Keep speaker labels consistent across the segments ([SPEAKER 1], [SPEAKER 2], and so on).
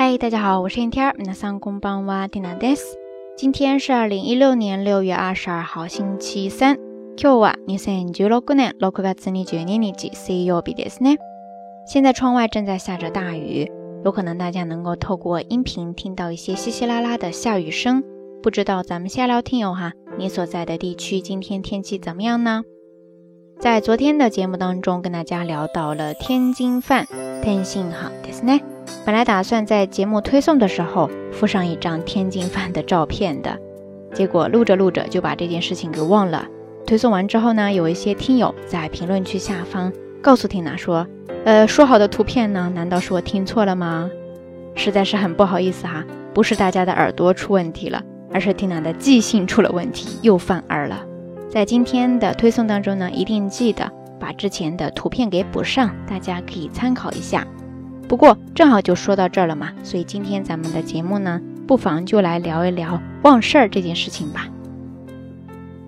[SPEAKER 1] 嗨，大家好，我是天天儿。那上公帮哇蒂娜です。今天是二零一六年六月二十二号，星期三。今日は二千十六年六月二十二日水曜日ですね。现在窗外正在下着大雨，有可能大家能够透过音频听到一些稀稀拉拉的下雨声。不知道咱们下聊听友哈，你所在的地区今天天气怎么样呢？在昨天的节目当中，跟大家聊到了天津饭，天津好ですね。 本来打算在节目推送的时候附上一张天津饭的照片的，结果录着录着就把这件事情给忘了。推送完之后呢，有一些听友在评论区下方告诉缇娜说：“呃，说好的图片呢？难道是我听错了吗？”实在是很不好意思哈，不是大家的耳朵出问题了，而是缇娜的记性出了问题，又犯二了。在今天的推送当中呢，一定记得把之前的图片给补上，大家可以参考一下。不过正好就说到这儿了嘛，所以今天咱们的节目呢，不妨就来聊一聊忘事儿这件事情吧。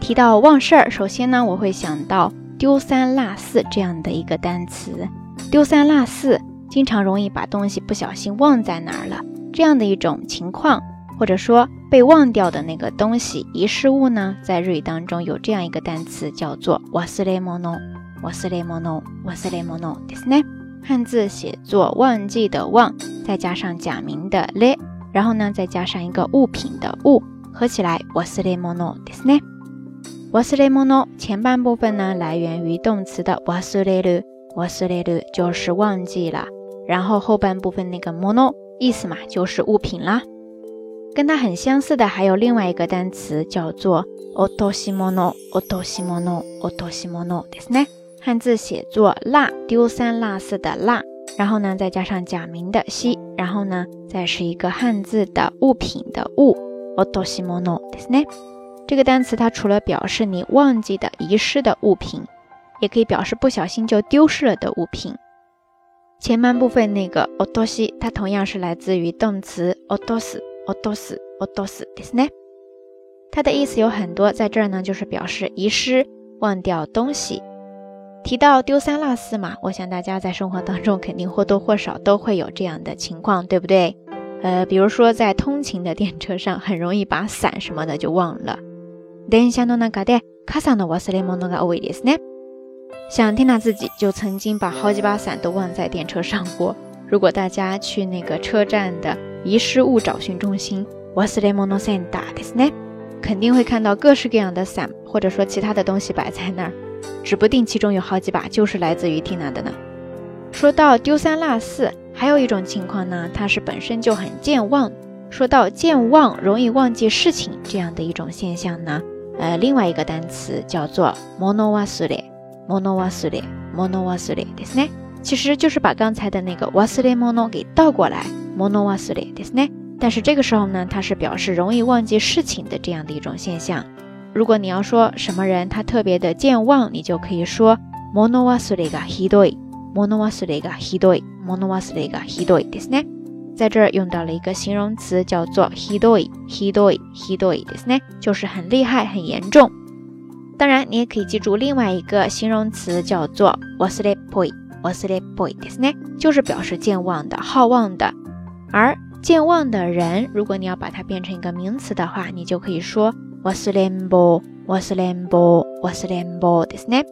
[SPEAKER 1] 提到忘事儿，首先呢，我会想到丢三落四这样的一个单词。丢三落四，经常容易把东西不小心忘在哪儿了，这样的一种情况，或者说。被忘掉的那个东西，遗失物呢，在日语当中有这样一个单词叫做“忘れ物”，忘れ物，忘れ物，ですね。 汉字写作“忘记”的“忘”，再加上假名的“れ”，然后呢，再加上一个物品的“物”，合起来“忘れ物”ですね。忘れ物前半部分呢，来源于动词的“忘れる”，忘れる就是忘记了，然后后半部分那个“物”意思嘛，就是物品啦。跟它很相似的还有另外一个单词，叫做“落とし物”，落とし物，落とし物ですね。 汉字写作“落”，丢三落四的“落”，然后呢，再加上假名的“西”，然后呢，再是一个汉字的物品的“物”，落とし物ですね。这个单词它除了表示你忘记的、遗失的物品，也可以表示不小心就丢失了的物品。前半部分那个“落とし”，它同样是来自于动词“落とす”。おどす、おどすですね。它的意思有很多，在这儿呢，就是表示遗失、忘掉东西。 提到丢三落四嘛，我想大家在生活当中肯定或多或少都会有这样的情况，对不对？呃，比如说在通勤的电车上，很容易把伞什么的就忘了。電車の中で傘の忘れ物が多いですね。像缇娜自己就曾经把好几把伞都忘在电车上过。如果大家去那个车站的，遗失物找寻中心，忘れ物センターですね，肯定会看到各式各样的伞，或者说其他的东西摆在那儿， 指不定其中有好几把就是来自于缇娜的呢。说到丢三落四，还有一种情况呢，它是本身就很健忘。说到健忘，容易忘记事情这样的一种现象呢，呃，另外一个单词叫做物忘れ，物忘れ，物忘れですね。其实就是把刚才的那个忘れ物给倒过来。モノ忘れですね。但是这个时候呢，它是表示容易忘记事情的这样的一种现象。 如果你要说什么人他特别的健忘，你就可以说モノ忘れがひどい。モノ忘れがひどい。モノ忘れがひどいですね。在这儿用到了一个形容词叫做ひどい。ひどい。ひどいですね，就是很厉害、很严重。当然，你也可以记住另外一个形容词叫做忘れっぽい。忘れっぽいですね，就是表示健忘的、好忘的。而健忘的人，如果你要把它变成一个名词的话，你就可以说 忘れんぼ、忘れんぼ、忘れんぼですね。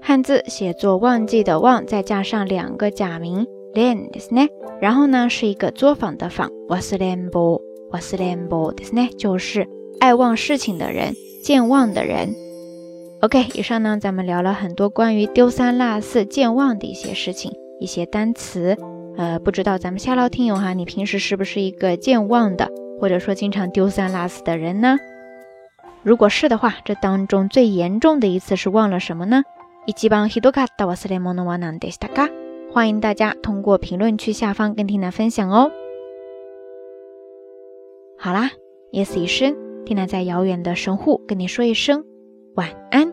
[SPEAKER 1] 汉字写作忘记的忘，再加上两个假名れんですね。然后呢是一个作坊的坊，忘れんぼ、忘れんぼですね，就是爱忘事情的人、健忘的人。OK，以上呢咱们聊了很多关于丢三落四、健忘的一些事情，一些单词。呃，不知道咱们下捞听友哈，你平时是不是一个健忘的，或者说经常丢三落四的人呢？ 如果是的话，这当中最严重的一次是忘了什么呢？欢迎大家通过评论区下方跟缇娜分享哦。好啦，夜色已深，缇娜在遥远的神户跟你说一声晚安。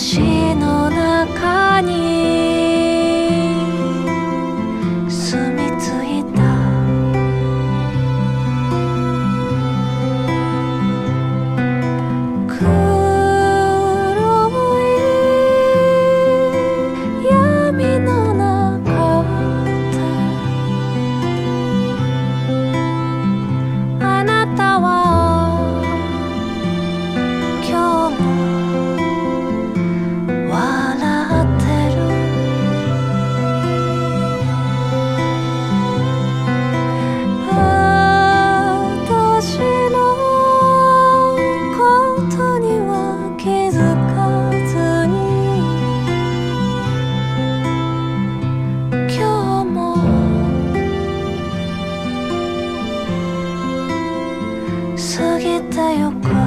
[SPEAKER 2] 足の中に的有关